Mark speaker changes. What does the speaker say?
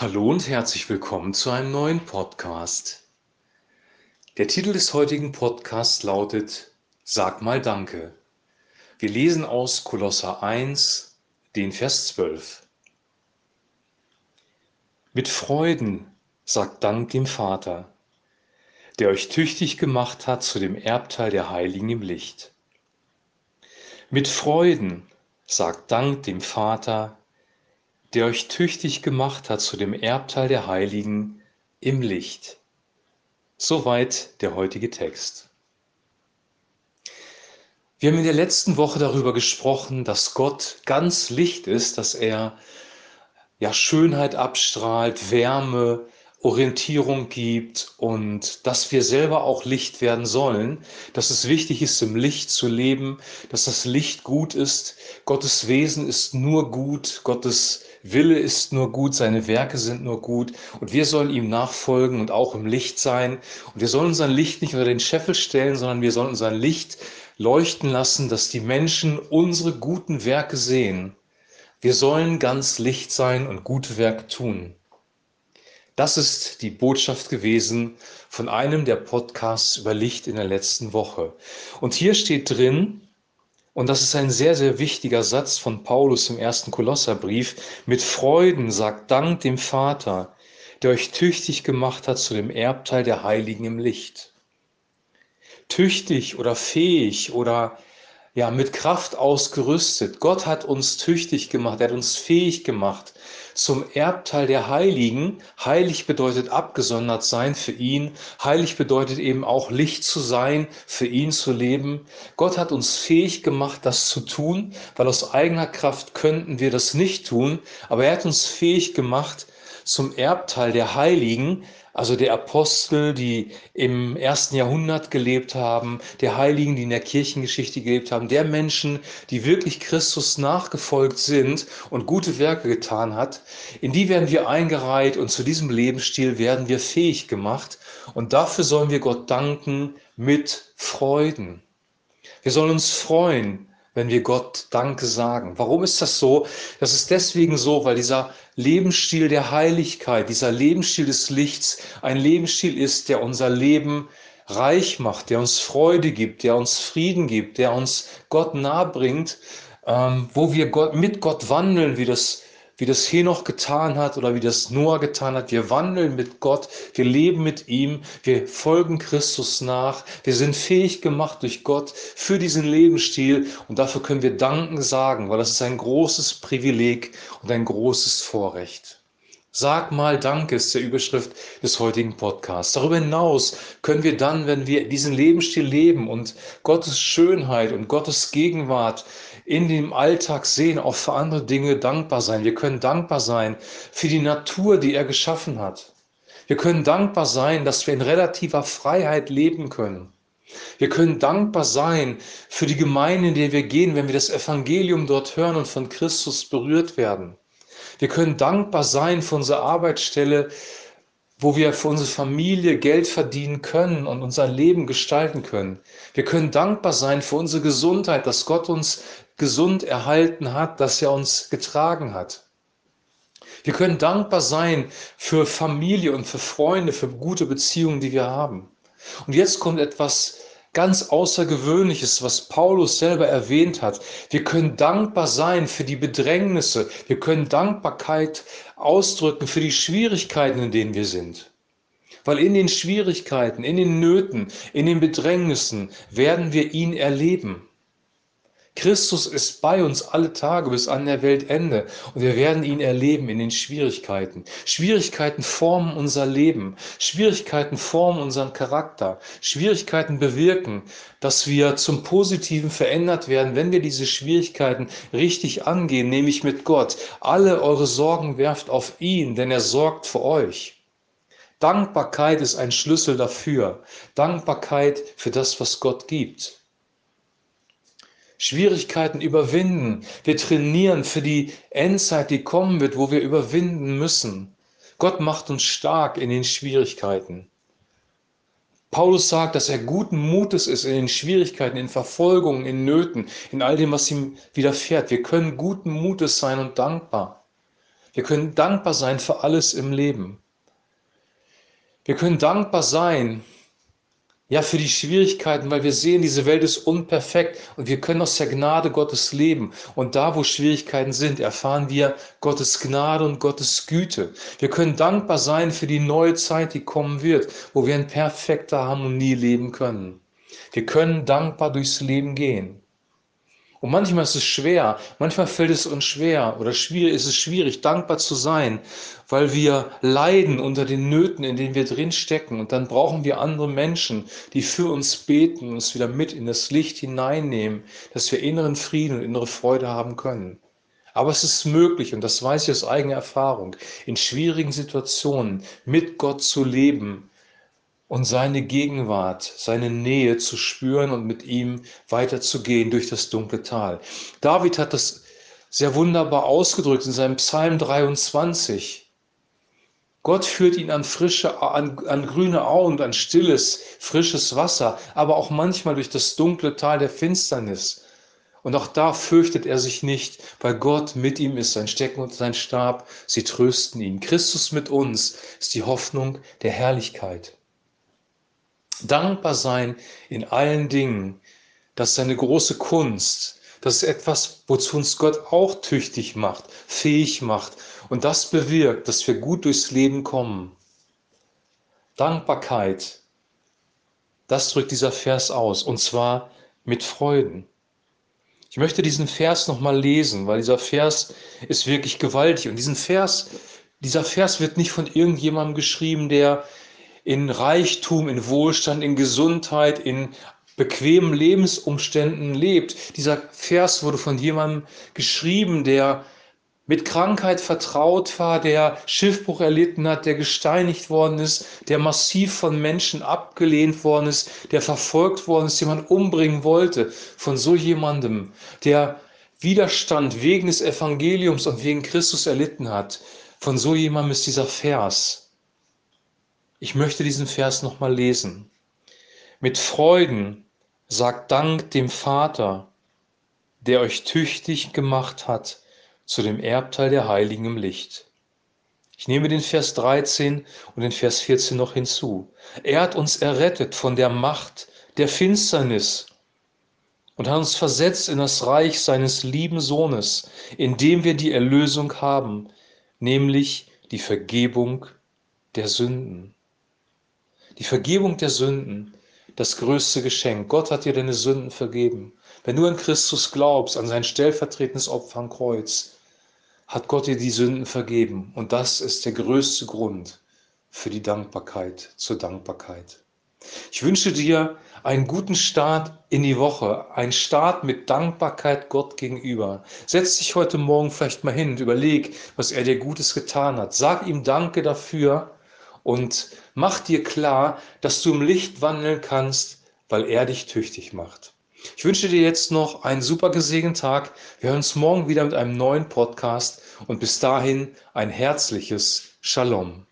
Speaker 1: Hallo und herzlich willkommen zu einem neuen Podcast. Der Titel des heutigen Podcasts lautet Sag mal Danke. Wir lesen aus Kolosser 1, den Vers 12. Mit Freuden sagt Dank dem Vater, der euch tüchtig gemacht hat zu dem Erbteil der Heiligen im Licht. Mit Freuden sagt Dank dem Vater, der euch tüchtig gemacht hat zu dem Erbteil der Heiligen im Licht. Soweit der heutige Text. Wir haben in der letzten Woche darüber gesprochen, dass Gott ganz Licht ist, dass er ja Schönheit abstrahlt, Wärme, Orientierung gibt und dass wir selber auch Licht werden sollen, dass es wichtig ist, im Licht zu leben, dass das Licht gut ist. Gottes Wesen ist nur gut, Gottes Wille ist nur gut, seine Werke sind nur gut und wir sollen ihm nachfolgen und auch im Licht sein. Und wir sollen unser Licht nicht unter den Scheffel stellen, sondern wir sollen unser Licht leuchten lassen, dass die Menschen unsere guten Werke sehen. Wir sollen ganz Licht sein und gute Werke tun. Das ist die Botschaft gewesen von einem der Podcasts über Licht in der letzten Woche. Und hier steht drin, und das ist ein sehr, sehr wichtiger Satz von Paulus im ersten Kolosserbrief, mit Freuden sagt Dank dem Vater, der euch tüchtig gemacht hat zu dem Erbteil der Heiligen im Licht. Tüchtig oder fähig oder ja, mit Kraft ausgerüstet. Gott hat uns tüchtig gemacht, er hat uns fähig gemacht zum Erbteil der Heiligen. Heilig bedeutet abgesondert sein für ihn. Heilig bedeutet eben auch Licht zu sein, für ihn zu leben. Gott hat uns fähig gemacht, das zu tun, weil aus eigener Kraft könnten wir das nicht tun. Aber er hat uns fähig gemacht zum Erbteil der Heiligen, also der Apostel, die im ersten Jahrhundert gelebt haben, der Heiligen, die in der Kirchengeschichte gelebt haben, der Menschen, die wirklich Christus nachgefolgt sind und gute Werke getan hat, in die werden wir eingereiht und zu diesem Lebensstil werden wir fähig gemacht. Und dafür sollen wir Gott danken mit Freuden. Wir sollen uns freuen, wenn wir Gott Danke sagen. Warum ist das so? Das ist deswegen so, weil dieser Lebensstil der Heiligkeit, dieser Lebensstil des Lichts ein Lebensstil ist, der unser Leben reich macht, der uns Freude gibt, der uns Frieden gibt, der uns Gott nahe bringt, ähm, wo wir Gott, mit Gott wandeln, wie das wie das Henoch getan hat oder wie das Noah getan hat. Wir wandeln mit Gott, wir leben mit ihm, wir folgen Christus nach, wir sind fähig gemacht durch Gott für diesen Lebensstil und dafür können wir Danken sagen, weil das ist ein großes Privileg und ein großes Vorrecht. Sag mal Danke ist der Überschrift des heutigen Podcasts. Darüber hinaus können wir dann, wenn wir diesen Lebensstil leben und Gottes Schönheit und Gottes Gegenwart in dem Alltag sehen, auch für andere Dinge dankbar sein. Wir können dankbar sein für die Natur, die er geschaffen hat. Wir können dankbar sein, dass wir in relativer Freiheit leben können. Wir können dankbar sein für die Gemeinde, in der wir gehen, wenn wir das Evangelium dort hören und von Christus berührt werden. Wir können dankbar sein für unsere Arbeitsstelle, wo wir für unsere Familie Geld verdienen können und unser Leben gestalten können. Wir können dankbar sein für unsere Gesundheit, dass Gott uns gesund erhalten hat, dass er uns getragen hat. Wir können dankbar sein für Familie und für Freunde, für gute Beziehungen, die wir haben. Und jetzt kommt etwas ganz Außergewöhnliches, was Paulus selber erwähnt hat. Wir können dankbar sein für die Bedrängnisse. Wir können Dankbarkeit ausdrücken für die Schwierigkeiten, in denen wir sind. Weil in den Schwierigkeiten, in den Nöten, in den Bedrängnissen werden wir ihn erleben. Christus ist bei uns alle Tage bis an der Weltende und wir werden ihn erleben in den Schwierigkeiten. Schwierigkeiten formen unser Leben, Schwierigkeiten formen unseren Charakter, Schwierigkeiten bewirken, dass wir zum Positiven verändert werden, wenn wir diese Schwierigkeiten richtig angehen, nämlich mit Gott. Alle eure Sorgen werft auf ihn, denn er sorgt für euch. Dankbarkeit ist ein Schlüssel dafür. Dankbarkeit für das, was Gott gibt. Schwierigkeiten überwinden. Wir trainieren für die Endzeit, die kommen wird, wo wir überwinden müssen. Gott macht uns stark in den Schwierigkeiten. Paulus sagt, dass er guten Mutes ist in den Schwierigkeiten, in Verfolgungen, in Nöten, in all dem, was ihm widerfährt. Wir können guten Mutes sein und dankbar. Wir können dankbar sein für alles im Leben. Wir können dankbar sein, ja, für die Schwierigkeiten, weil wir sehen, diese Welt ist unperfekt und wir können aus der Gnade Gottes leben. Und da, wo Schwierigkeiten sind, erfahren wir Gottes Gnade und Gottes Güte. Wir können dankbar sein für die neue Zeit, die kommen wird, wo wir in perfekter Harmonie leben können. Wir können dankbar durchs Leben gehen. Und manchmal ist es schwer, manchmal fällt es uns schwer oder schwierig, ist es schwierig, dankbar zu sein, weil wir leiden unter den Nöten, in denen wir drin stecken. Und dann brauchen wir andere Menschen, die für uns beten uns wieder mit in das Licht hineinnehmen, dass wir inneren Frieden und innere Freude haben können. Aber es ist möglich, und das weiß ich aus eigener Erfahrung, in schwierigen Situationen mit Gott zu leben, und seine Gegenwart, seine Nähe zu spüren und mit ihm weiterzugehen durch das dunkle Tal. David hat das sehr wunderbar ausgedrückt in seinem Psalm 23. Gott führt ihn an frische, an, an grüne Auen, an stilles, frisches Wasser, aber auch manchmal durch das dunkle Tal der Finsternis. Und auch da fürchtet er sich nicht, weil Gott mit ihm ist, sein Stecken und sein Stab, sie trösten ihn. Christus mit uns ist die Hoffnung der Herrlichkeit. Dankbar sein in allen Dingen, das ist eine große Kunst. Das ist etwas, wozu uns Gott auch tüchtig macht, fähig macht. Und das bewirkt, dass wir gut durchs Leben kommen. Dankbarkeit, das drückt dieser Vers aus, und zwar mit Freuden. Ich möchte diesen Vers nochmal lesen, weil dieser Vers ist wirklich gewaltig. Und diesen Vers, dieser Vers wird nicht von irgendjemandem geschrieben, der in Reichtum, in Wohlstand, in Gesundheit, in bequemen Lebensumständen lebt. Dieser Vers wurde von jemandem geschrieben, der mit Krankheit vertraut war, der Schiffbruch erlitten hat, der gesteinigt worden ist, der massiv von Menschen abgelehnt worden ist, der verfolgt worden ist, den man umbringen wollte. Von so jemandem, der Widerstand wegen des Evangeliums und wegen Christus erlitten hat. Von so jemandem ist dieser Vers. Ich möchte diesen Vers nochmal lesen. Mit Freuden sagt Dank dem Vater, der euch tüchtig gemacht hat zu dem Erbteil der Heiligen im Licht. Ich nehme den Vers 13 und den Vers 14 noch hinzu. Er hat uns errettet von der Macht der Finsternis und hat uns versetzt in das Reich seines lieben Sohnes, in dem wir die Erlösung haben, nämlich die Vergebung der Sünden. Die Vergebung der Sünden, das größte Geschenk. Gott hat dir deine Sünden vergeben. Wenn du an Christus glaubst, an sein stellvertretendes Opfer am Kreuz, hat Gott dir die Sünden vergeben. Und das ist der größte Grund für die Dankbarkeit, zur Dankbarkeit. Ich wünsche dir einen guten Start in die Woche, einen Start mit Dankbarkeit Gott gegenüber. Setz dich heute Morgen vielleicht mal hin und überleg, was er dir Gutes getan hat. Sag ihm Danke dafür und mach dir klar, dass du im Licht wandeln kannst, weil er dich tüchtig macht. Ich wünsche dir jetzt noch einen super gesegneten Tag. Wir hören uns morgen wieder mit einem neuen Podcast und bis dahin ein herzliches Shalom.